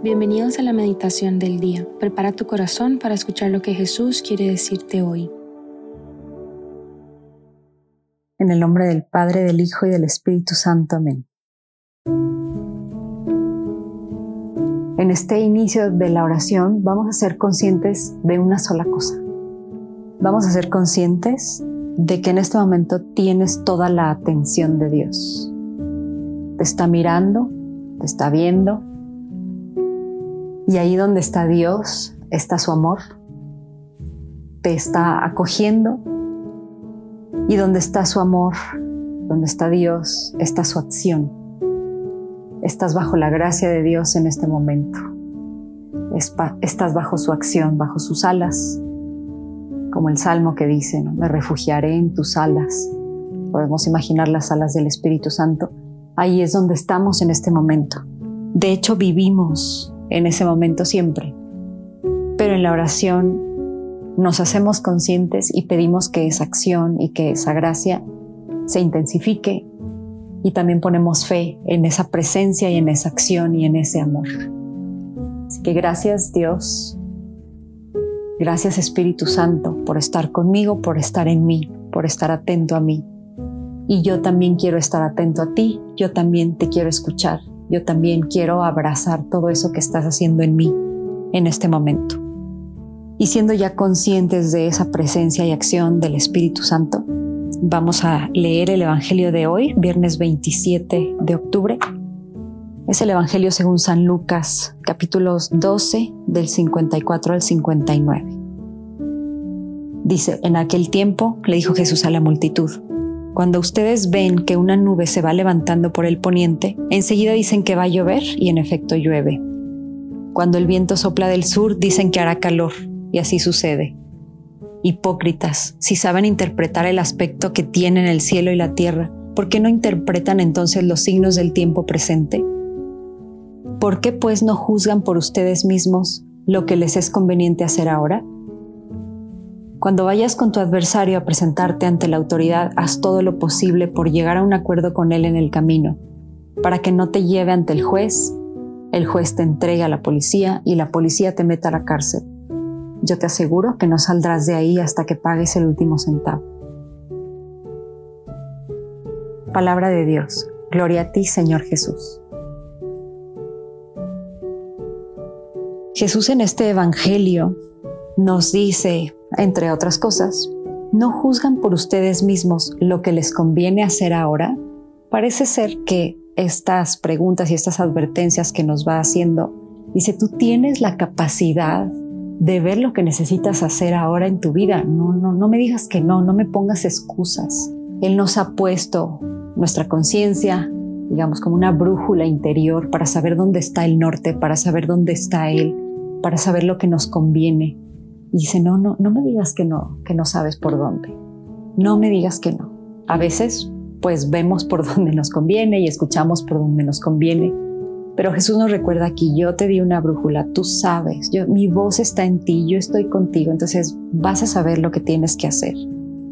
Bienvenidos a la meditación del día. Prepara tu corazón para escuchar lo que Jesús quiere decirte hoy. En el nombre del Padre, del Hijo y del Espíritu Santo. Amén. En este inicio de la oración vamos a ser conscientes de una sola cosa. Vamos a ser conscientes de que en este momento tienes toda la atención de Dios. Te está mirando, te está viendo, y ahí donde está Dios, está su amor. Te está acogiendo. Y donde está su amor, donde está Dios, está su acción. Estás bajo la gracia de Dios en este momento. Estás bajo su acción, bajo sus alas. Como el salmo que dice, me refugiaré en tus alas. Podemos imaginar las alas del Espíritu Santo. Ahí es donde estamos en este momento. De hecho, vivimos en ese momento siempre. Pero en la oración nos hacemos conscientes y pedimos que esa acción y que esa gracia se intensifique y también ponemos fe en esa presencia y en esa acción y en ese amor. Así que gracias Dios, gracias Espíritu Santo por estar conmigo, por estar en mí, por estar atento a mí. Y yo también quiero estar atento a ti, yo también te quiero escuchar yo también quiero abrazar todo eso que estás haciendo en mí en este momento. Y siendo ya conscientes de esa presencia y acción del Espíritu Santo, vamos a leer el Evangelio de hoy, viernes 27 de octubre. Es el Evangelio según San Lucas, capítulos 12 del 54 al 59. Dice, en aquel tiempo le dijo Jesús a la multitud, cuando ustedes ven que una nube se va levantando por el poniente, enseguida dicen que va a llover y en efecto llueve. Cuando el viento sopla del sur, dicen que hará calor y así sucede. Hipócritas, si saben interpretar el aspecto que tienen el cielo y la tierra, ¿por qué no interpretan entonces los signos del tiempo presente? ¿Por qué pues no juzgan por ustedes mismos lo que les es conveniente hacer ahora? Cuando vayas con tu adversario a presentarte ante la autoridad, haz todo lo posible por llegar a un acuerdo con él en el camino, para que no te lleve ante el juez, el juez te entregue a la policía y la policía te meta a la cárcel. Yo te aseguro que no saldrás de ahí hasta que pagues el último centavo. Palabra de Dios. Gloria a ti, Señor Jesús. Jesús en este Evangelio nos dice entre otras cosas, no juzgan por ustedes mismos lo que les conviene hacer ahora. Parece ser que estas preguntas y estas advertencias que nos va haciendo, dice, tú tienes la capacidad de ver lo que necesitas hacer ahora en tu vida. No, no, no me digas que no, no me pongas excusas. Él nos ha puesto nuestra conciencia, digamos, como una brújula interior para saber dónde está el norte, para saber dónde está Él, para saber lo que nos conviene. Y dice, no, no, no me digas que no, que no sabes por dónde. No me digas que no. A veces, pues vemos por dónde nos conviene y escuchamos por dónde nos conviene. Pero Jesús nos recuerda aquí, yo te di una brújula, tú sabes, yo, mi voz está en ti, yo estoy contigo, entonces vas a saber lo que tienes que hacer.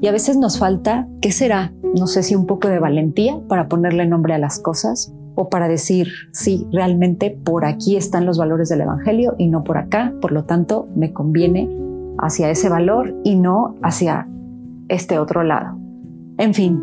Y a veces nos falta, ¿qué será? No sé si un poco de valentía para ponerle nombre a las cosas o para decir, sí, realmente por aquí están los valores del Evangelio y no por acá, por lo tanto me conviene hacia ese valor y no hacia este otro lado. En fin,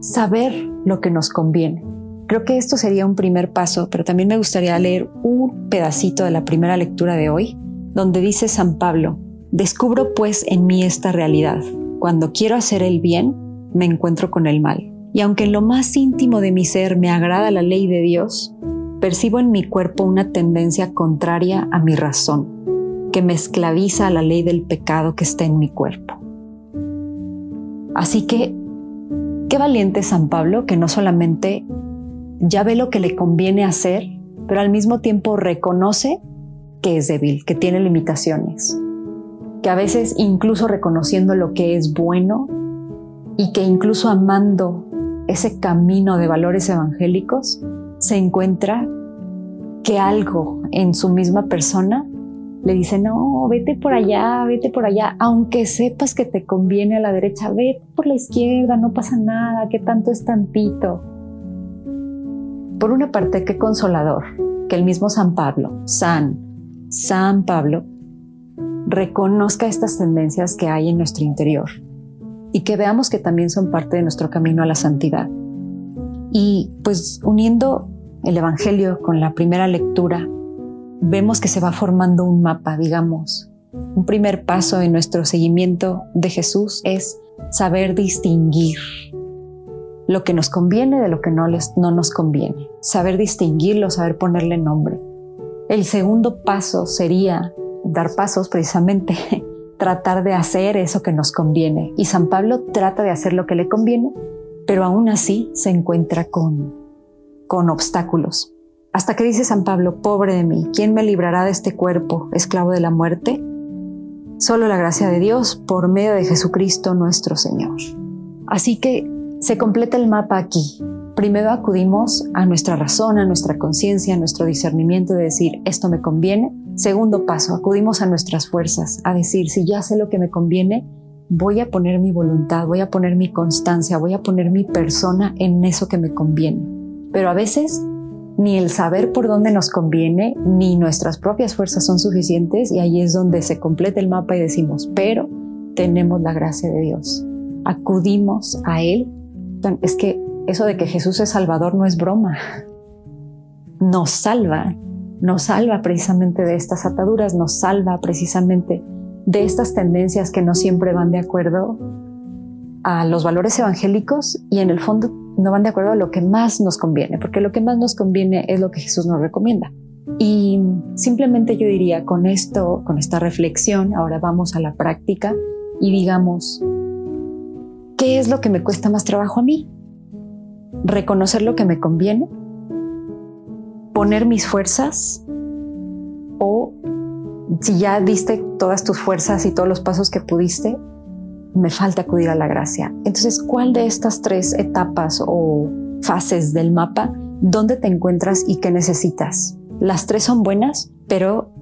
saber lo que nos conviene. Creo que esto sería un primer paso, pero también me gustaría leer un pedacito de la primera lectura de hoy, donde dice San Pablo, descubro pues en mí esta realidad. Cuando quiero hacer el bien, me encuentro con el mal. Y aunque en lo más íntimo de mi ser me agrada la ley de Dios, percibo en mi cuerpo una tendencia contraria a mi razón que me esclaviza a la ley del pecado que está en mi cuerpo. Así que, qué valiente San Pablo que no solamente ya ve lo que le conviene hacer, pero al mismo tiempo reconoce que es débil, que tiene limitaciones, que a veces incluso reconociendo lo que es bueno y que incluso amando ese camino de valores evangélicos, se encuentra que algo en su misma persona le dice, no, vete por allá, vete por allá, aunque sepas que te conviene a la derecha, vete por la izquierda, no pasa nada, que tanto es tantito. Por una parte, qué consolador que el mismo San Pablo, San, San Pablo, reconozca estas tendencias que hay en nuestro interior y que veamos que también son parte de nuestro camino a la santidad. Y pues uniendo el Evangelio con la primera lectura, vemos que se va formando un mapa, digamos. Un primer paso en nuestro seguimiento de Jesús es saber distinguir lo que nos conviene de lo que no, no nos conviene. Saber distinguirlo, saber ponerle nombre. El segundo paso sería dar pasos precisamente, tratar de hacer eso que nos conviene. Y San Pablo trata de hacer lo que le conviene, pero aún así se encuentra con, con obstáculos. Hasta que dice San Pablo, pobre de mí, ¿quién me librará de este cuerpo, esclavo de la muerte? Solo la gracia de Dios por medio de Jesucristo nuestro Señor. Así que se completa el mapa aquí. Primero acudimos a nuestra razón, a nuestra conciencia, a nuestro discernimiento de decir, esto me conviene. Segundo paso, acudimos a nuestras fuerzas, a decir, si ya sé lo que me conviene, voy a poner mi voluntad, voy a poner mi constancia, voy a poner mi persona en eso que me conviene. Pero a veces ni el saber por dónde nos conviene, ni nuestras propias fuerzas son suficientes y ahí es donde se completa el mapa y decimos, pero tenemos la gracia de Dios. Acudimos a Él. Es que eso de que Jesús es Salvador no es broma. Nos salva, nos salva precisamente de estas ataduras, nos salva precisamente de estas tendencias que no siempre van de acuerdo a los valores evangélicos y en el fondo no van de acuerdo a lo que más nos conviene, porque lo que más nos conviene es lo que Jesús nos recomienda. Y simplemente yo diría, con esto, con esta reflexión, ahora vamos a la práctica y digamos, ¿qué es lo que me cuesta más trabajo a mí? Reconocer lo que me conviene, poner mis fuerzas o si ya diste todas tus fuerzas y todos los pasos que pudiste, me falta acudir a la gracia. Entonces, ¿cuál de estas tres etapas o fases del mapa, dónde te encuentras y qué necesitas? Las tres son buenas, pero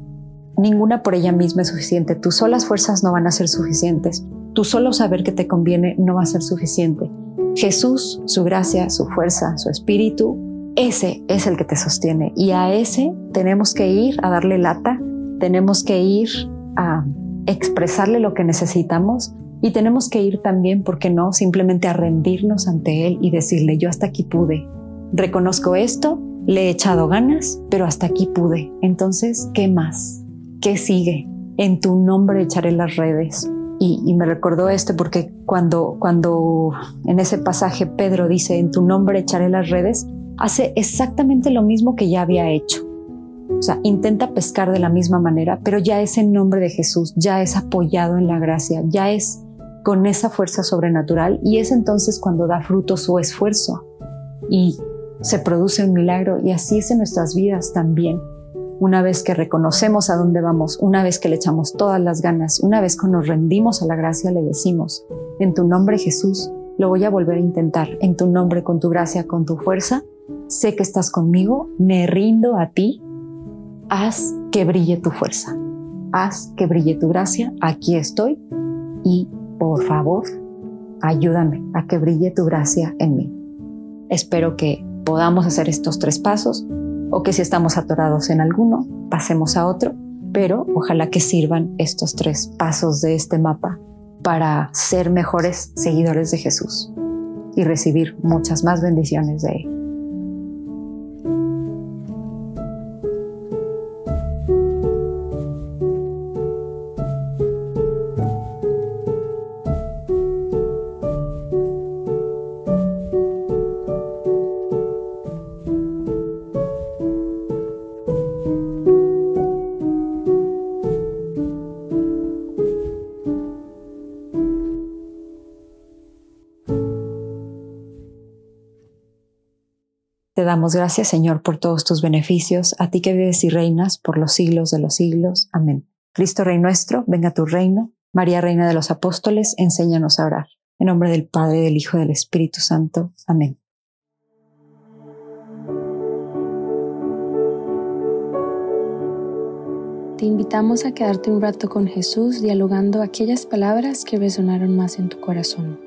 ninguna por ella misma es suficiente. Tus solas fuerzas no van a ser suficientes. Tu solo saber que te conviene no va a ser suficiente. Jesús, su gracia, su fuerza, su espíritu, ese es el que te sostiene. Y a ese tenemos que ir a darle lata, tenemos que ir a expresarle lo que necesitamos y tenemos que ir también, ¿por qué no?, simplemente a rendirnos ante Él y decirle, yo hasta aquí pude. Reconozco esto, le he echado ganas, pero hasta aquí pude. Entonces, ¿qué más? ¿Qué sigue? En tu nombre echaré las redes. Y, me recordó este porque cuando, cuando en ese pasaje Pedro dice, en tu nombre echaré las redes, hace exactamente lo mismo que ya había hecho. O sea, intenta pescar de la misma manera, pero ya es en nombre de Jesús, ya es apoyado en la gracia, ya es con esa fuerza sobrenatural y es entonces cuando da fruto su esfuerzo y se produce un milagro y así es en nuestras vidas también. Una vez que reconocemos a dónde vamos, una vez que le echamos todas las ganas, una vez que nos rendimos a la gracia, le decimos, en tu nombre Jesús, lo voy a volver a intentar, en tu nombre, con tu gracia, con tu fuerza, sé que estás conmigo, me rindo a ti, haz que brille tu fuerza, haz que brille tu gracia, aquí estoy y por favor, ayúdame a que brille tu gracia en mí. Espero que podamos hacer estos tres pasos o que si estamos atorados en alguno, pasemos a otro, pero ojalá que sirvan estos tres pasos de este mapa para ser mejores seguidores de Jesús y recibir muchas más bendiciones de Él. Te damos gracias, Señor, por todos tus beneficios, a ti que vives y reinas por los siglos de los siglos. Amén. Cristo Rey nuestro, venga tu reino. María, Reina de los Apóstoles, enséñanos a orar. En nombre del Padre, del Hijo y del Espíritu Santo. Amén. Te invitamos a quedarte un rato con Jesús dialogando aquellas palabras que resonaron más en tu corazón.